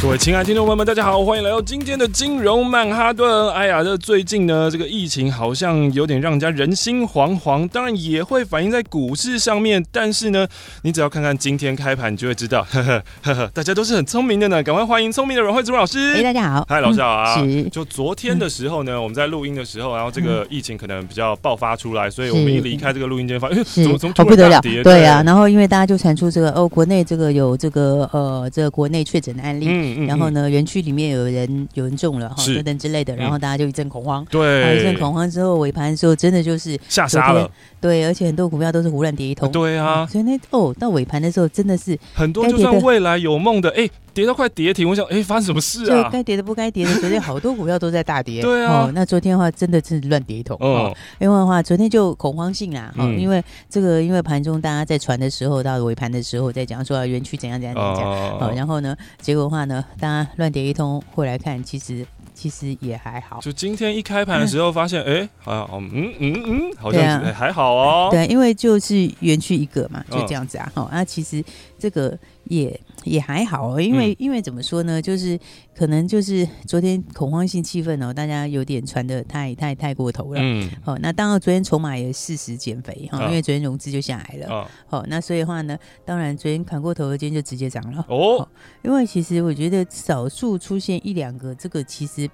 各位亲爱的听众朋友们，大家好，欢迎来到今天的金融曼哈顿。哎呀，这最近呢，这个疫情好像有点让人家人心惶惶，当然也会反映在股市上面。但是呢，你只要看看今天开盘，你就会知道，呵呵呵呵，大家都是很聪明的呢。赶快欢迎聪明的阮慧珠老师。哎，大家好，嗨，老师好啊。是。就昨天的时候呢，我们在录音的时候，然后这个疫情可能比较爆发出来，所以我们一离开这个录音间，发现怎么怎么突然大跌？对啊，然后因为大家就传出这个哦，国内这个有这个呃，这个国内确诊的案例。嗯。嗯，然后呢，园区里面有人有人中了哈，等等之类的，然后大家就一阵恐慌。对，一阵恐慌之后，尾盘的时候真的就是吓杀了。对，而且很多股票都是胡乱跌一通。对啊，所以那哦，到尾盘的时候真的是很多，就算未来有梦的，哎，跌到快跌停，我想，哎，发生什么事啊？该跌的不该跌的，昨天好多股票都在大跌。对啊，那昨天的话真的是乱跌一通。哦，因为的话昨天就恐慌性啦，哈，因为这个因为盘中大家在传的时候，到尾盘的时候在讲说园区怎样怎样怎样，好，然后呢，结果的话呢，大家乱跌一通，后来看其实。其实也还好，就今天一开盘的时候发现，哎，好像，嗯嗯嗯，好像还好哦。对，因为就是园区一个嘛，就这样子啊。好，那其实这个也也还好哦，因为因为怎么说呢，就是可能就是昨天恐慌性气氛哦，大家有点传的太太太过头了。嗯。好，那当然昨天筹码也适时减肥哈，因为昨天融资就下来了。好，那所以的话呢，当然昨天砍过头，今天就直接涨了。哦。因为其实我觉得少数出现一两个，这个其实。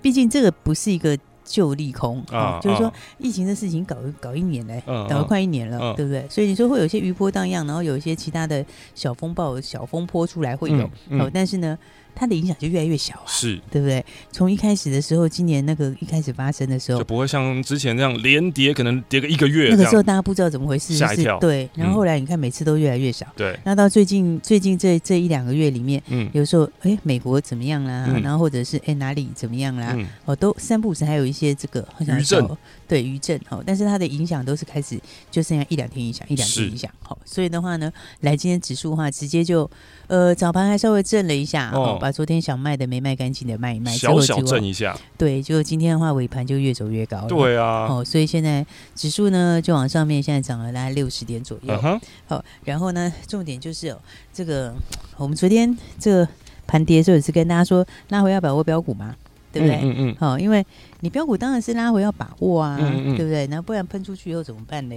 毕竟这个不是一个旧利空啊，就是说疫情的事情搞搞一年嘞，搞了快一年了，对不对？所以你说会有一些余波荡漾，然后有一些其他的小风暴、小风波出来会有，哦，但是呢。它的影响就越来越小啊，是。对不对？从一开始的时候，今年那个一开始发生的时候，就不会像之前那样连跌，可能跌个一个月。那个时候大家不知道怎么回事，吓一跳。对，然后后来你看每次都越来越少。对，那到最近最近这这一两个月里面，嗯，有时候哎美国怎么样啦，然后或者是哎哪里怎么样啦，哦都三不五时还有一些这个好像余震，对余震哦，但是它的影响都是开始就剩下一两天影响，一两天影响。好，所以的话呢，来今天指数的话直接就呃早盘还稍微震了一下，哦，把昨天想卖的。没卖干净的卖一卖，小小震一下，对，就今天的话尾盘就越走越高了，对啊，哦，所以现在指数呢就往上面，现在涨了大概六十点左右，好、uh huh，然后呢，重点就是哦，这个我们昨天这个盘跌的时候也是跟大家说，拉回要把握标股嘛。对不对？嗯嗯。好，因为你标股当然是拉回要把握啊，对不对？那不然喷出去以后怎么办呢？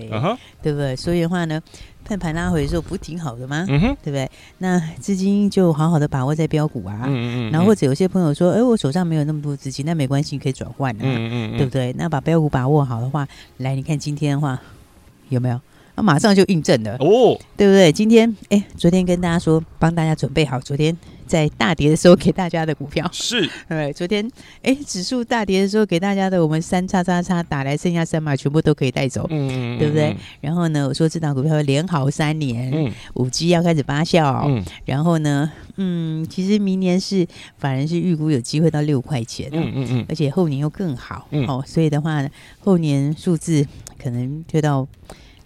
对不对？所以的话呢，喷盘拉回的时候不挺好的吗？嗯哼，对不对？那资金就好好的把握在标股啊。嗯嗯。然后或者有些朋友说，哎，我手上没有那么多资金，那没关系，你可以转换啊。嗯嗯。对不对？那把标股把握好的话，来，你看今天的话有没有？那马上就印证了哦，对不对？今天哎，昨天跟大家说，帮大家准备好昨天。在大跌的时候给大家的股票是，对，昨天哎，指数大跌的时候给大家的，我们三叉叉叉打来，剩下三码全部都可以带走，嗯，对不对？然后呢，我说这档股票连好三年，嗯，五 G 要开始发酵，嗯，然后呢，嗯，其实明年是反而是预估有机会到六块钱，嗯嗯嗯，而且后年又更好，嗯，哦，所以的话呢，后年数字可能推到。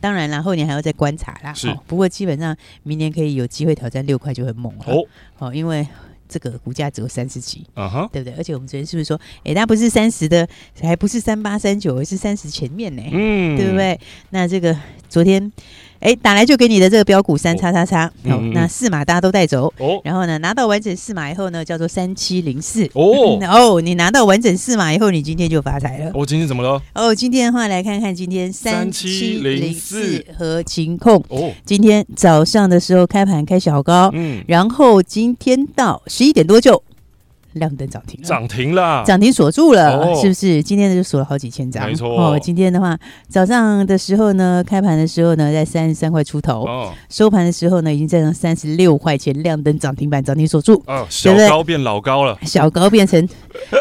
当然啦，后年还要再观察啦。是，不过基本上明年可以有机会挑战六块就很猛了。哦，哦，因为这个股价只有三十几，啊哈，对不对？而且我们昨天是不是说，哎，它不是三十的，还不是三八三九，而是三十前面呢？嗯，对不对？那这个昨天。哎，打来就给你的这个标股三叉叉叉，好，那四码大家都带走哦。然后呢，拿到完整四码以后呢，叫做三七零四哦。哦，你拿到完整四码以后，你今天就发财了。哦，今天怎么了？哦，今天的话来看看今天三七零四和情控哦。今天早上的时候开盘开小高，嗯，然后今天到十一点多就。亮灯涨停，涨停了，涨停锁住了，哦、是不是？今天就锁了好几千张，没错。哦，今天的话，早上的时候呢，开盘的时候呢，在三十三块出头，哦、收盘的时候呢，已经在上三十六块钱，亮灯涨停板，涨停锁住，哦，小高变老高了，小高变成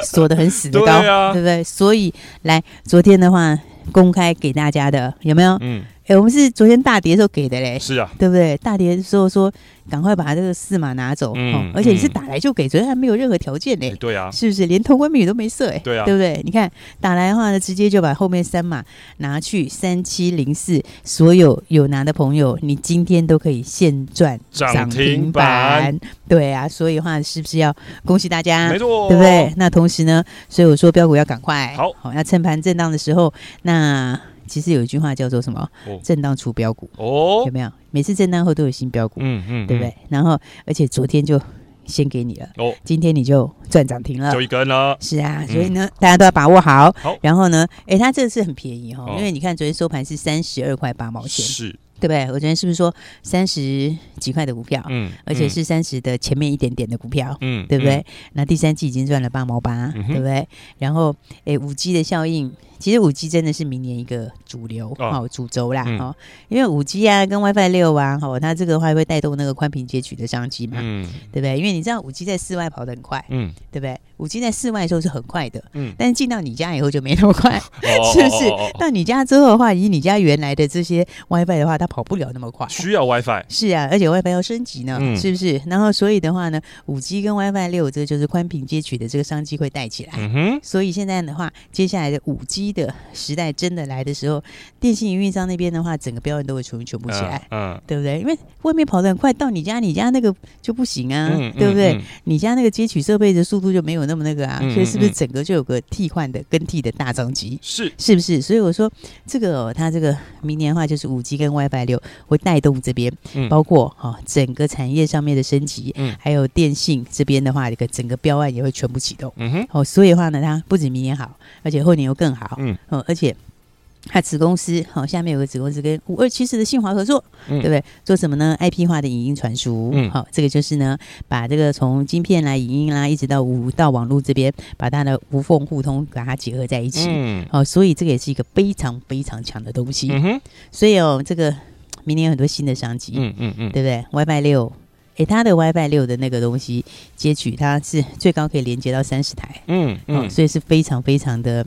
锁的很死的高，对，啊、对不对？所以来，昨天的话公开给大家的有没有？嗯。哎，我们是昨天大跌的时候给的嘞，是啊，对不对？大跌的时候说赶快把这个四码拿走，嗯，而且你是打来就给，昨天还没有任何条件嘞，对啊，是不是连通关密语都没设？哎，对啊，对不对？你看打来的话呢，直接就把后面三码拿去三七零四，所有有拿的朋友，你今天都可以现赚涨停板，对啊，所以的话是不是要恭喜大家？没错，对不对？那同时呢，所以我说标股要赶快，好，好，要趁盘震荡的时候，那。其实有一句话叫做什么？震荡出标股哦，有没有？每次震荡后都有新标股，嗯嗯，对不对？然后，而且昨天就先给你了哦，今天你就赚涨停了，就一根了。是啊，所以呢，大家都要把握好。好，然后呢，哎，它这次很便宜哈，因为你看昨天收盘是三十二块八毛钱，是。对不对？我昨天是不是说三十几块的股票？嗯，而且是三十的前面一点点的股票，嗯，对不对？嗯、那第三季已经赚了八毛八，嗯、对不对？然后，诶，五 G 的效应，其实五 G 真的是明年一个主流哦，主轴啦，哈、嗯，因为五 G 啊跟 WiFi 六啊，哈，它这个话会带动那个宽频接取的商机嘛，嗯，对不对？因为你知道五 G 在室外跑得很快，嗯，对不对？五 G 在室外的时候是很快的，嗯，但是进到你家以后就没那么快，哦、是不是？哦哦哦哦到你家之后的话，以你家原来的这些 WiFi 的话，它跑不了那么快，需要 WiFi。是啊，而且 WiFi 要升级呢，嗯、是不是？然后所以的话呢，五 G 跟 WiFi 六这个就是宽频接取的这个商机会带起来。嗯哼。所以现在的话，接下来的五 G 的时代真的来的时候，电信运营商那边的话，整个标准都会重新全部起来，嗯，嗯对不对？因为外面跑得很快，到你家，你家那个就不行啊，嗯、对不对？嗯嗯、你家那个接取设备的速度就没有那么那个啊。所以是不是整个就有个替换的更替的大张机？是是不是？所以我说这个、哦、它这个明年的话就是五 G 跟 WiFi 六会带动这边，嗯、包括哈、哦、整个产业上面的升级，嗯，还有电信这边的话，这个整个标案也会全部启动，嗯哼，哦，所以的话呢，它不止明年好，而且后年又更好，嗯，哦，而且。它子公司好，下面有个子公司跟五二七四的信华合作，嗯、对不对？做什么呢？IP 化的影音传输，嗯，好，这个就是呢，把这个从晶片来影音啦，一直到无到网络这边，把它的无缝互通，把它结合在一起，嗯，好，所以这个也是一个非常非常强的东西，嗯哼，所以哦，这个明年有很多新的商机，嗯嗯嗯，对不对？WiFi 六，诶，它的 WiFi 六的那个东西接取，它是最高可以连接到三十台，嗯嗯，所以是非常非常的。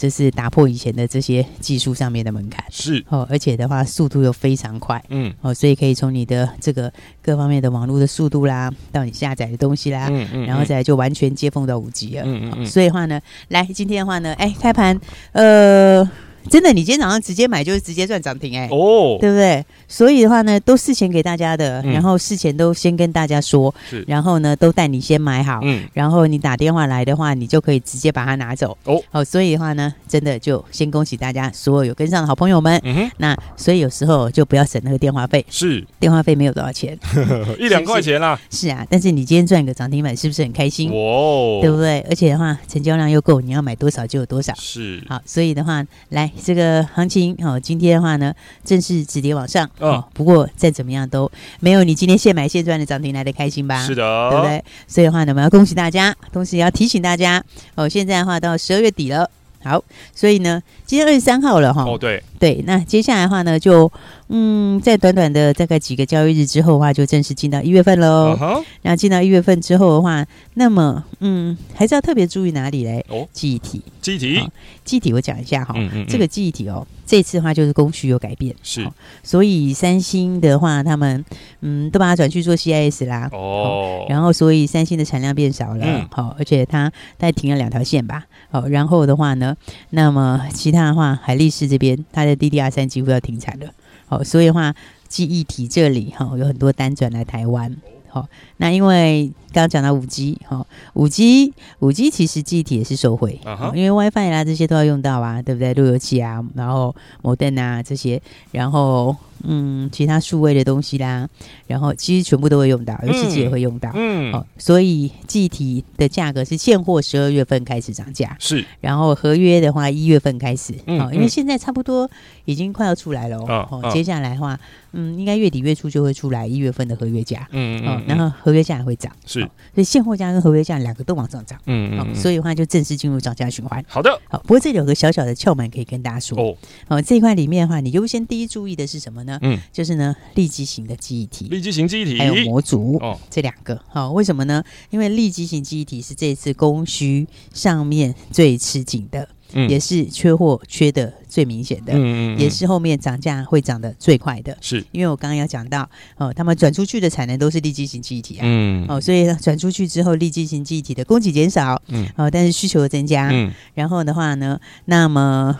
这是打破以前的这些技术上面的门槛，是。哦，而且的话速度又非常快，嗯。哦，所以可以从你的这个各方面的网络的速度啦，到你下载的东西啦，嗯嗯，然后再来就完全接缝到五 G 了，嗯嗯，嗯，所以的话呢，来今天的话呢，哎，开盘，呃。真的，你今天早上直接买就是直接赚涨停哎，哦，对不对？所以的话呢，都事前给大家的，嗯、然后事前都先跟大家说，是。然后呢都带你先买好，嗯，然后你打电话来的话，你就可以直接把它拿走。哦。哦，所以的话呢，真的就先恭喜大家所有有跟上的好朋友们，嗯哼，那所以有时候就不要省那个电话费，是。电话费没有多少钱，一两块钱啦，是啊，但是你今天赚个涨停板，是不是很开心？哦，对不对？而且的话，成交量又够，你要买多少就有多少，是。好，所以的话来。这个行情哦，今天的话呢，正式止跌往上哦。不过再怎么样都没有你今天现买现赚的涨停来的开心吧？是的，对不对？所以的话呢，我们要恭喜大家，同时也要提醒大家哦。现在的话到十二月底了，好，所以呢，今天二十三号了哈。哦，对对，那接下来的话呢，就。嗯，在短短的大概几个交易日之后的话，就正式进到一月份喽。Uh huh. 然后进到一月份之后的话，那么嗯，还是要特别注意哪里嘞？哦，记忆体，记忆体，记忆体，我讲一下哈。嗯嗯嗯这个记忆体哦，这次的话就是供需有改变，是。所以三星的话，他们嗯都把它转去做 CIS 啦。哦。然后，所以三星的产量变少了。好、嗯，而且它大概停了两条线吧。好，然后的话呢，那么其他的话，海力士这边它的 DDR 三几乎要停产了。好，所以的话，记忆体这里哈有很多单转来台湾。好，那因为刚刚讲到五 G，哈，五 G，五 G 其实记忆体也是收回，uh huh. 因为 WiFi 啦这些都要用到啊，对不对？路由器啊，然后 modem 啊这些，然后。嗯，其他数位的东西啦，然后其实全部都会用到，有机器也会用到。嗯，哦，所以记忆体的价格是现货十二月份开始涨价，是，然后合约的话一月份开始，嗯，哦，因为现在差不多已经快要出来了哦，哦，接下来的话，嗯，应该月底月初就会出来一月份的合约价，嗯，哦，然后合约价也会涨，是，所以现货价跟合约价两个都往上涨，嗯嗯，所以的话就正式进入涨价循环。好的，好，不过这里有个小小的窍门可以跟大家说哦，哦，这一块里面的话，你优先第一注意的是什么呢？嗯，就是呢，立基型的记忆体，立基型记忆体，还有模组哦，这两个好、哦，为什么呢？因为立基型记忆体是这次供需上面最吃紧的。嗯、也是缺货缺的最明显的，嗯嗯嗯也是后面涨价会涨得最快的。是因为我刚刚要讲到，哦，他们转出去的产能都是立基型记忆体啊，嗯，哦，所以转出去之后，立基型记忆体的供给减少，嗯，哦，但是需求增加，嗯，然后的话呢，那么。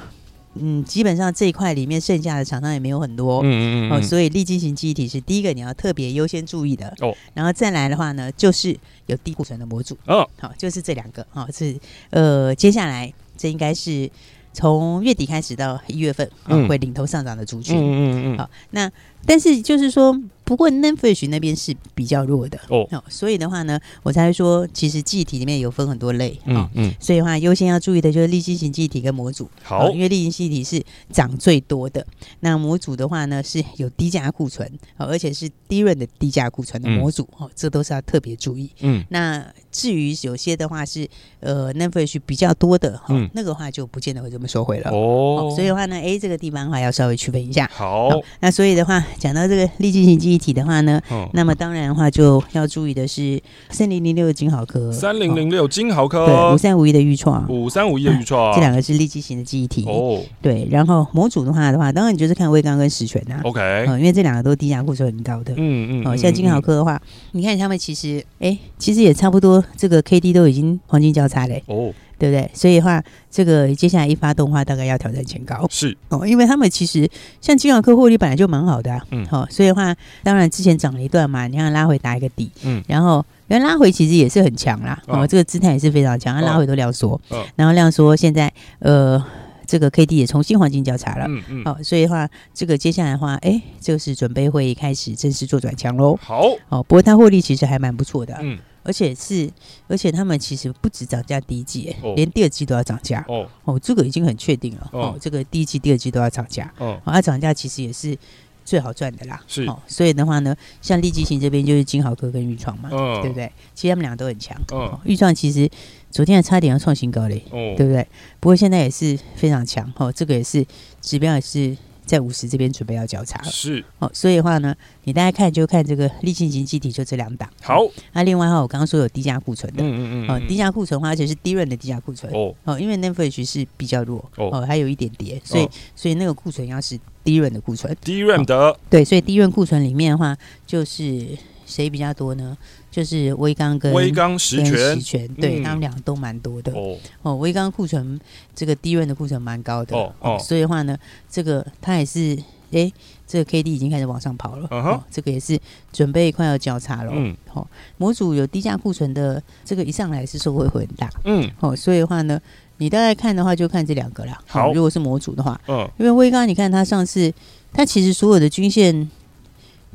嗯，基本上这一块里面剩下的厂商也没有很多，嗯嗯嗯，哦，所以立基型记忆体是第一个你要特别优先注意的。哦。然后再来的话呢，就是有低库存的模组。哦，好，就是这两个哦，是呃，接下来这应该是从月底开始到一月份，嗯，会领头上涨的族群，嗯嗯嗯，好，那但是就是说。不过 NAND Flash 那边是比较弱的哦，所以的话呢，我才会说，其实记忆体里面有分很多类，嗯嗯，所以的话优先要注意的就是利基型记忆体跟模组，好，因为利基型记忆体是涨最多的，那模组的话呢是有低价库存，哦而且是低润的低价库存的模组，哦，这都是要特别注意，嗯，那至于有些的话是呃 NAND Flash 比较多的，哈，那个话就不见得会这么收回了。哦，所以的话呢，哎，这个地方的话要稍微区分一下，好，那所以的话讲到这个利基型记忆体体的话呢，哦、那么当然的话就要注意的是三零零六的晶豪科，三零零六金豪科，对，五三五一的预创，五三五一的预创，啊，这两个是利基型的记忆体。哦，对，然后模组的话的话，当然你就是看威刚跟十銓呐，OK，呃，因为这两个都低价库存很高的，嗯嗯，哦，像金豪科的话，你看他们其实，哎，其实也差不多，这个 K D 都已经黄金交叉嘞，哦。对不对？所以的话，这个接下来一发动的话，大概要挑战前高。是。哦，因为他们其实像金融科获利本来就蛮好的，啊，嗯，好，哦，所以的话，当然之前涨了一段嘛，你看拉回打一个底，嗯，然后原来拉回其实也是很强啦，哦，哦，这个姿态也是非常强，它拉回都量缩，哦，然后量缩，现在呃，这个 K D 也重新黄金交叉了，嗯嗯，好，哦，所以的话，这个接下来的话，哎，就是准备会开始正式做转强喽。好，哦，不过它获利其实还蛮不错的，嗯。而且是，而且他们其实不止涨价第一季，哦、连第二季都要涨价。哦，哦，这个已经很确定了。哦，哦，这个第一季、第二季都要涨价。哦，啊，涨价其实也是最好赚的啦。是，哦，所以的话呢，像利基型这边就是金豪科跟玉创嘛，哦、对不对？其实他们俩都很强。哦，玉创其实昨天还差点要创新高嘞。哦，对不对？不过现在也是非常强。哦，这个也是指标也是。在五十这边准备要交叉了，是哦，所以的话呢，你大家看就看这个利基型记忆体就这两档。好，那、啊、另外哈，我刚刚说有低价库存的，嗯嗯嗯，哦，低价库存的话，而且是低润的低价库存哦哦，因为 Flash 是比较弱哦，还有一点跌，所以、哦、所以那个库存要是低润的库存，低润的、哦，对，所以低润库存里面的话就是。谁比较多呢？就是威刚跟威刚十銓，十銓，对、嗯、他们俩都蛮多的。哦哦，威刚库存这个低润的库存蛮高的。哦哦，所以的话呢，这个它也是，哎，这个 K D 已经开始往上跑了。哦，这个也是准备快要交叉了。嗯，好、哦，模组有低价库存的，这个一上来是收获会很大。嗯，哦，所以的话呢，你大概看的话就看这两个啦。好、哦，如果是模组的话，嗯，因为威刚你看它上次，它其实所有的均线。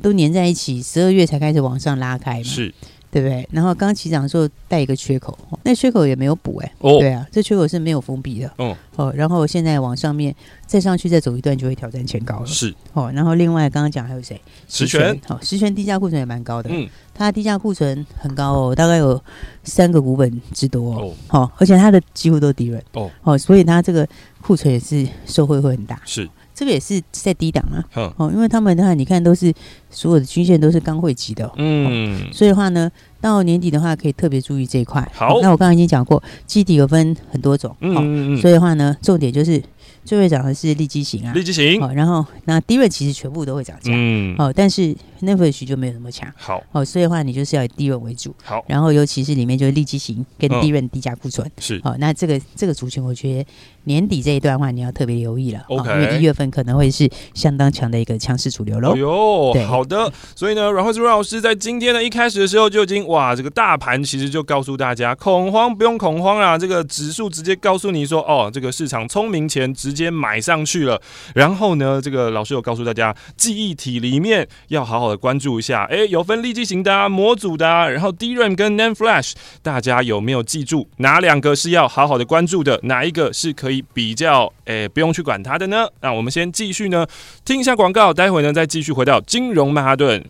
都粘在一起，十二月才开始往上拉开嘛，是，对不对？然后刚起涨的时候带一个缺口，那缺口也没有补哎、欸，哦，对啊，这缺口是没有封闭的，哦，哦，然后现在往上面再上去再走一段就会挑战前高了，是，哦，然后另外刚刚讲还有谁？十全，好，十全低价库存也蛮高的，嗯，它低价库存很高哦，大概有三个股本之多哦，好，而且它的几乎都低润哦，哦，所以它这个库存也是受惠会很大，是。这个也是在低档啊，哦，因为他们的话，你看都是所有的均线都是刚汇集的，嗯、哦，所以的话呢，到年底的话可以特别注意这一块。好，那我刚刚已经讲过，基底有分很多种，嗯嗯嗯，所以的话呢，重点就是。最会涨的是利基型啊，利基型，好，然后那低润其实全部都会涨价，嗯，好，但是 Flash 就没有那么强，好，好，所以的话你就是要以低润为主，好，然后尤其是里面就是利基型跟低润低价库存，是，好，那这个这个族群我觉得年底这一段的话你要特别留意了，OK，因为一月份可能会是相当强的一个强势主流喽，哎呦，好的，所以呢，阮慧珠老师在今天呢一开始的时候就已经哇，这个大盘其实就告诉大家恐慌不用恐慌啊，这个指数直接告诉你说哦，这个市场聪明钱直接买上去。了，然后呢，这个老师有告诉大家，记忆体里面要好好的关注一下，哎，有分立即型的、啊、模组的、啊，然后 DRAM 跟 NAND Flash，大家有没有记住哪两个是要好好的关注的？哪一个是可以比较，哎，不用去管它的呢？那我们先继续呢，听一下广告，待会呢再继续回到金融曼哈顿。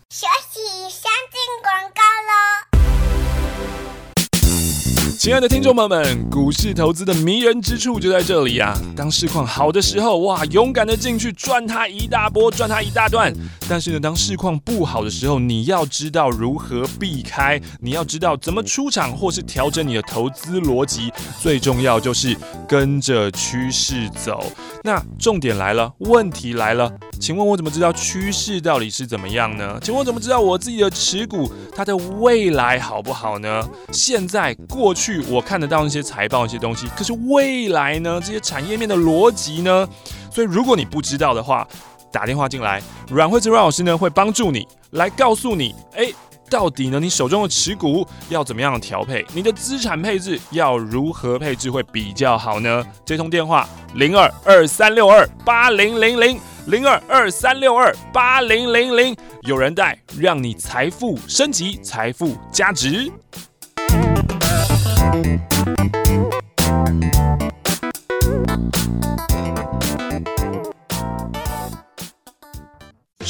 亲爱的听众朋友们，股市投资的迷人之处就在这里、啊！当市况好的时候，哇，勇敢的进去赚它一大波，赚它一大段。但是呢，当市况不好的时候，你要知道如何避开，你要知道怎么出场，或是调整你的投资逻辑。最重要就是跟着趋势走。那重点来了，问题来了，请问我怎么知道趋势到底是怎么样呢？请问我怎么知道我自己的持股它的未来好不好呢？现在、过去。我看得到那些财报、那些东西，可是未来呢？这些产业面的逻辑呢？所以如果你不知道的话，打电话进来，阮慧芝阮老师呢会帮助你来告诉你，哎，到底呢你手中的持股要怎么样调配？你的资产配置要如何配置会比较好呢？这通电话零二二三六二八零零零零二二三六二八零零零，有人带，让你财富升级，财富加值。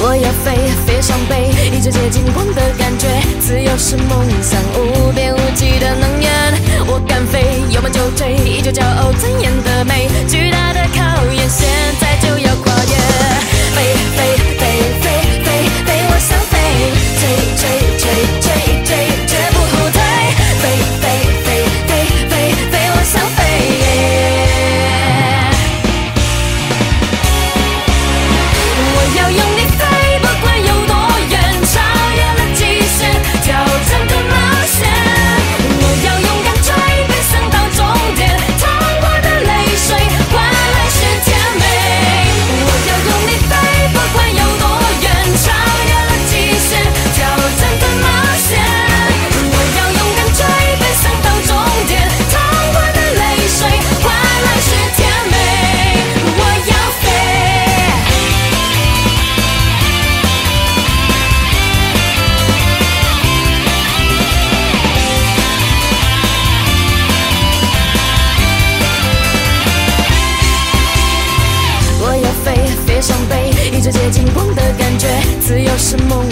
我要飞，飞上天一直接近光的感觉，自由是梦想，无边无际的能源。我敢飞，有梦就追，依旧骄傲尊严的美。巨大的考验，现在就要跨越。飞飞飞飞 some more.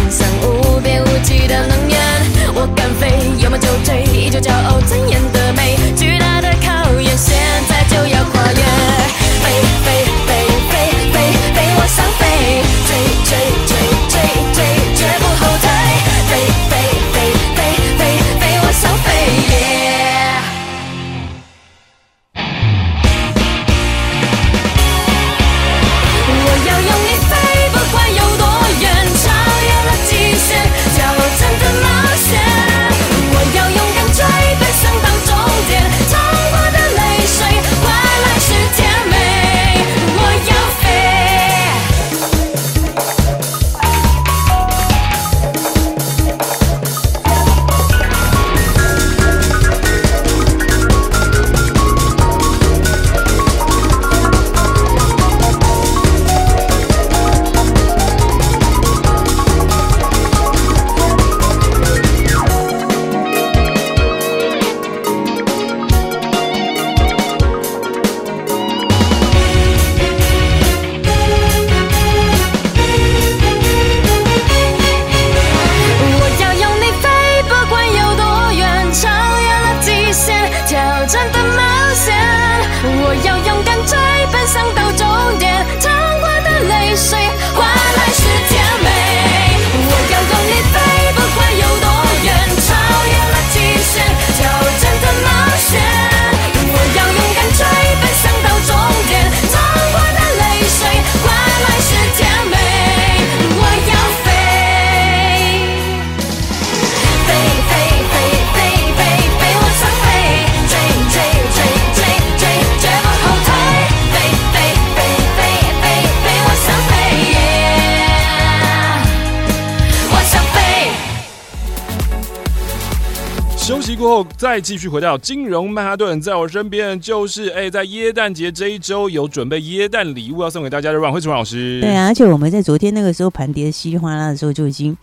过后，再继续回到金融曼哈顿，在我身边就是哎，在耶诞节这一周有准备耶诞礼物要送给大家的阮慧慈老师。对啊，而且我们在昨天那个时候盘跌稀里哗啦的时候，就已经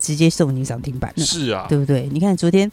直接送你涨停板了。是啊，对不对？你看昨天，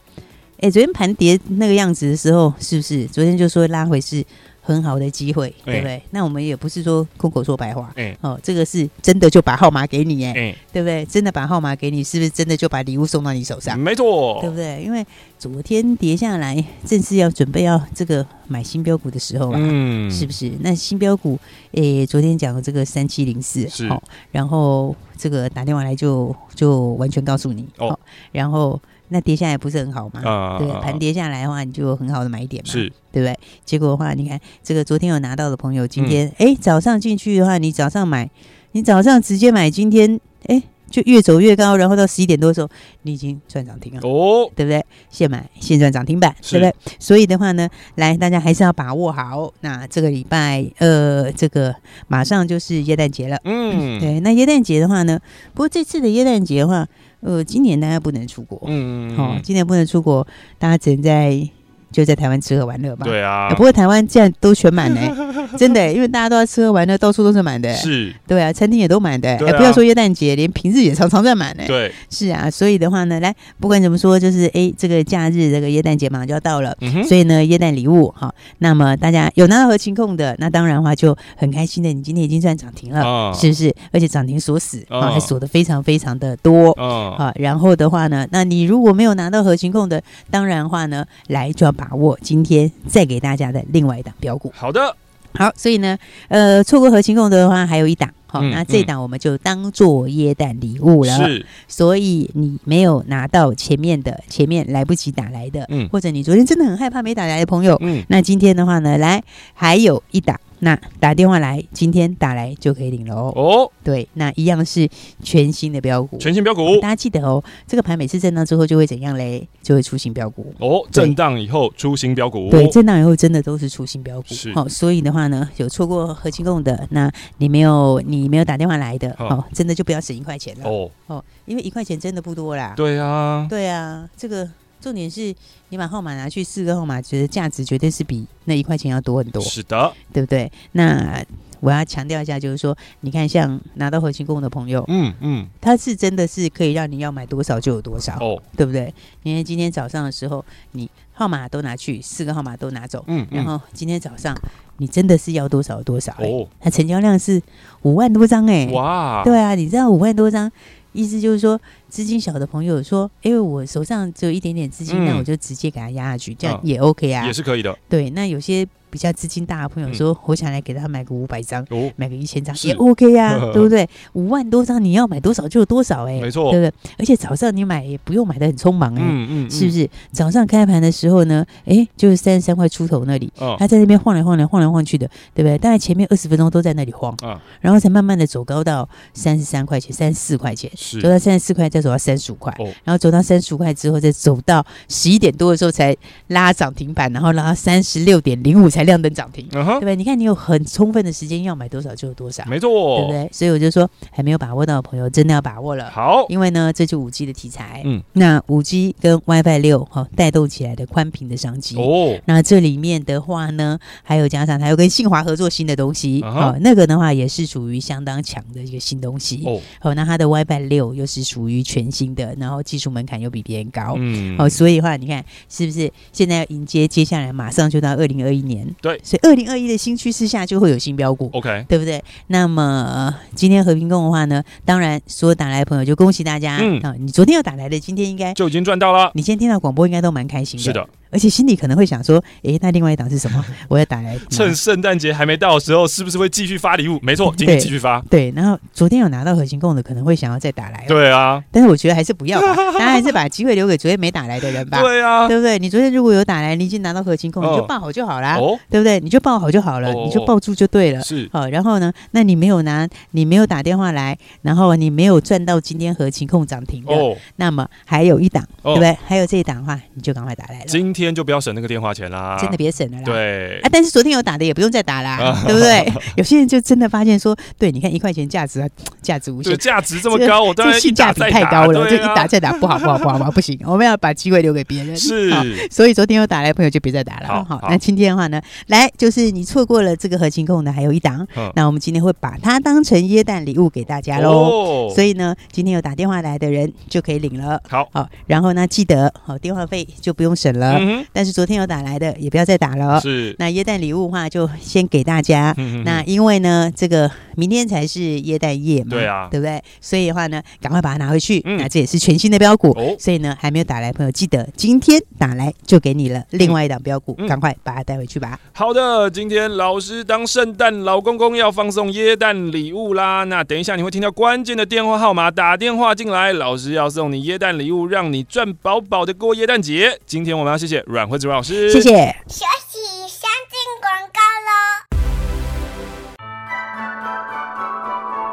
哎，昨天盘跌那个样子的时候，是不是？昨天就说拉回是。很好的机会，对不对？欸、那我们也不是说空口说白话，嗯、哦，这个是真的就把号码给你，哎、欸，对不对？真的把号码给你，是不是真的就把礼物送到你手上？没错，对不对？因为昨天跌下来，正是要准备要这个买新标股的时候啊，嗯，是不是？那新标股，诶，昨天讲的这个三七零四，是、哦，然后这个打电话来就就完全告诉你，哦，哦，然后。那跌下来不是很好吗？啊、对，盘跌下来的话，你就有很好的买点嘛，是，对不对？结果的话，你看这个昨天有拿到的朋友，今天哎、嗯、早上进去的话，你早上买，你早上直接买，今天哎就越走越高，然后到十一点多的时候，你已经赚涨停了哦，对不对？现买现赚涨停板，对不对？所以的话呢，来大家还是要把握好。那这个礼拜呃，这个马上就是耶诞节了，嗯，对。那耶诞节的话呢，不过这次的耶诞节的话。呃，今年大家不能出国，嗯，好、哦，今年不能出国，大家只能在。就在台湾吃喝玩乐吧。对啊，不过台湾现在都全满呢，真的，因为大家都在吃喝玩乐，到处都是满的。是，对啊，餐厅也都满的。哎，不要说耶诞节，连平日也常常在满呢。对，是啊，所以的话呢，来，不管怎么说，就是哎，这个假日，这个耶诞节马上就要到了，所以呢，耶诞礼物哈，那么大家有拿到合情控的，那当然的话就很开心的，你今天已经算涨停了，是不是？而且涨停锁死啊，还锁的非常非常的多啊。然后的话呢，那你如果没有拿到合情控的，当然的话呢，来就要把。把握今天再给大家的另外一档标股。好的，好，所以呢，呃，错过合勤控的话，还有一档，好、嗯，那这档我们就当做耶诞礼物了。是，所以你没有拿到前面的，前面来不及打来的，嗯，或者你昨天真的很害怕没打来的朋友，嗯，那今天的话呢，来还有一档。那打电话来，今天打来就可以领了哦。哦，对，那一样是全新的标股，全新标股，大家记得哦。这个盘每次震荡之后就会怎样嘞？就会出新标股哦。震荡以后出新标股，对，震荡以后真的都是出新标股。是，好，所以的话呢，有错过核心共的，那你没有你没有打电话来的，哦，真的就不要省一块钱了哦哦，因为一块钱真的不多啦。对啊，对啊，这个。重点是你把号码拿去四个号码，觉得价值绝对是比那一块钱要多很多。是的，对不对？那我要强调一下，就是说，你看，像拿到合勤控的朋友，嗯嗯，他是真的是可以让你要买多少就有多少，哦，对不对？因为今天早上的时候，你号码都拿去，四个号码都拿走，嗯，然后今天早上你真的是要多少多少，哦，它成交量是五万多张，哎，哇，对啊，你知道五万多张。意思就是说，资金小的朋友说：“因为我手上只有一点点资金，那我就直接给他压下去，这样也 OK 啊，也是可以的。”对，那有些。比较资金大的朋友说：“我想来给他买个五百张，买个一千张也 OK 呀，对不对？五万多张，你要买多少就有多少，哎，没错，对不对？而且早上你买也不用买的很匆忙，哎，嗯嗯，是不是？早上开盘的时候呢，哎，就是三十三块出头那里，他在那边晃来晃来，晃来晃去的，对不对？大概前面二十分钟都在那里晃，然后才慢慢的走高到三十三块钱、三十四块钱，走到三十四块，再走到三十五块，然后走到三十五块之后，再走到十一点多的时候才拉涨停板，然后拉到三十六点零五才。”亮灯涨停，uh 对不对？你看，你有很充分的时间，要买多少就有多少，没错，对不对？所以我就说，还没有把握到的朋友，真的要把握了。好，因为呢，这就五 G 的题材，嗯，那五 G 跟 WiFi 六哈带动起来的宽频的商机哦。那这里面的话呢，还有加上还有跟信华合作新的东西，好、uh 那个的话也是属于相当强的一个新东西哦。好，那它的 WiFi 六又是属于全新的，然后技术门槛又比别人高，嗯，好、哦，所以的话，你看是不是现在要迎接接下来马上就到二零二一年？对，所以二零二一的新趋势下就会有新标股，OK，对不对？那么今天和平共的话呢，当然所有打来的朋友就恭喜大家，嗯，啊，你昨天要打来的，今天应该就已经赚到了。你今天听到广播应该都蛮开心的，是的。而且心里可能会想说，诶，那另外一档是什么？我要打来。趁圣诞节还没到的时候，是不是会继续发礼物？没错，今天继续发。对，然后昨天有拿到合勤控的，可能会想要再打来。对啊，但是我觉得还是不要吧，大家还是把机会留给昨天没打来的人吧。对啊，对不对？你昨天如果有打来，你已经拿到合勤控，你就报好就好啦。哦，对不对？你就报好就好了，你就抱住就对了。是。好，然后呢？那你没有拿，你没有打电话来，然后你没有赚到今天合勤控涨停的，那么还有一档，对不对？还有这一档的话，你就赶快打来了。今天就不要省那个电话。钱啦，真的别省了啦。对，啊，但是昨天有打的也不用再打啦，啊、对不对？有些人就真的发现说，对，你看一块钱价值啊，价值无限，价值这么高，我当然性价比太高了，就一打再打不好不好不好不好，不行，我们要把机会留给别人。是，所以昨天有打来的朋友就别再打了。好，好，那今天的话呢，来就是你错过了这个合勤控的还有一档，嗯、那我们今天会把它当成耶诞礼物给大家喽。哦、所以呢，今天有打电话来的人就可以领了。好，好，然后呢，记得好电话费就不用省了。嗯、但是昨天有打。来的也不要再打了。是，那耶诞礼物的话就先给大家。嗯、那因为呢，这个明天才是耶诞夜嘛，对啊，对不对？所以的话呢，赶快把它拿回去。嗯、那这也是全新的标股，哦、所以呢，还没有打来的朋友，记得今天打来就给你了另外一档标股，赶、嗯、快把它带回去吧。好的，今天老师当圣诞老公公要放送耶诞礼物啦。那等一下你会听到关键的电话号码，打电话进来，老师要送你耶诞礼物，让你赚饱饱的过耶诞节。今天我们要谢谢阮慧子老师。谢谢。休息，先进广告喽。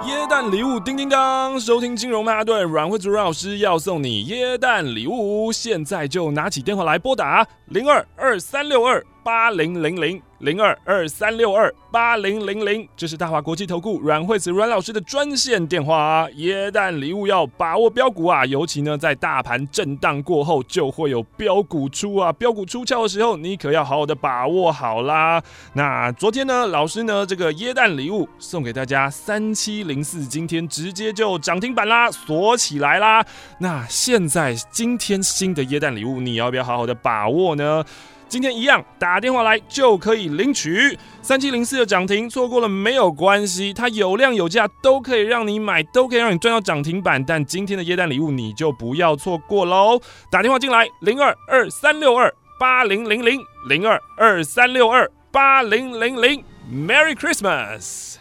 耶诞礼物，叮叮当！收听金融曼哈顿，阮慧子阮老师要送你耶诞礼物，现在就拿起电话来拨打零二二三六二八零零零。零二二三六二八零零零，这是大华国际投顾阮惠慈阮老师的专线电话啊！耶诞礼物要把握标股啊，尤其呢在大盘震荡过后，就会有标股出啊，标股出鞘的时候，你可要好好的把握好啦。那昨天呢，老师呢这个耶诞礼物送给大家三七零四，今天直接就涨停板啦，锁起来啦。那现在今天新的耶诞礼物，你要不要好好的把握呢？今天一样，打电话来就可以领取三七零四的涨停，错过了没有关系，它有量有价，都可以让你买，都可以让你赚到涨停板。但今天的耶诞礼物你就不要错过喽！打电话进来，零二二三六二八零零零零二二三六二八零零零，Merry Christmas。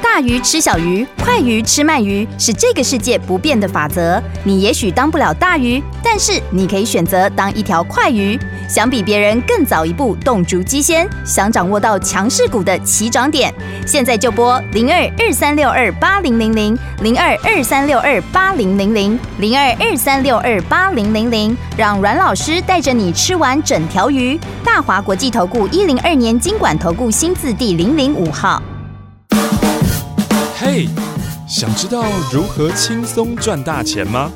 大鱼吃小鱼，快鱼吃慢鱼，是这个世界不变的法则。你也许当不了大鱼，但是你可以选择当一条快鱼。想比别人更早一步动足机先，想掌握到强势股的起涨点，现在就拨零二二三六二八零零零零二二三六二八零零零零二二三六二八零零零，让阮老师带着你吃完整条鱼。大华国际投顾一零二年金管投顾新字第零零五号。嘿想知道如何轻松赚大钱吗？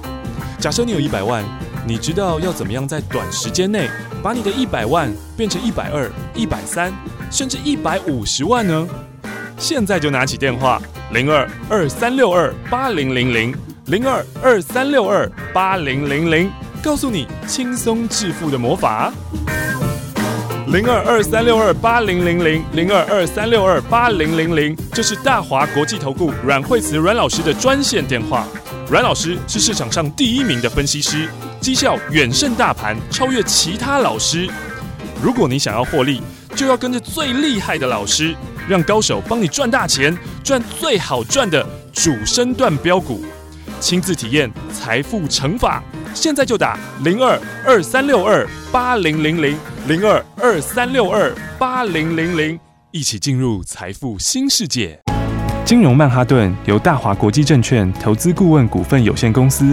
假设你有一百万，你知道要怎么样在短时间内把你的一百万变成一百二、一百三，甚至一百五十万呢？现在就拿起电话，零二二三六二八零零零零二二三六二八零零零，告诉你轻松致富的魔法。零二二三六二八零零零零二二三六二八零零零，这是大华国际投顾阮惠慈阮老师的专线电话。阮老师是市场上第一名的分析师，绩效远胜大盘，超越其他老师。如果你想要获利，就要跟着最厉害的老师，让高手帮你赚大钱，赚最好赚的主升段标股，亲自体验财富乘法。现在就打零二二三六二八零零零零二二三六二八零零零，一起进入财富新世界。金融曼哈顿由大华国际证券投资顾问股份有限公司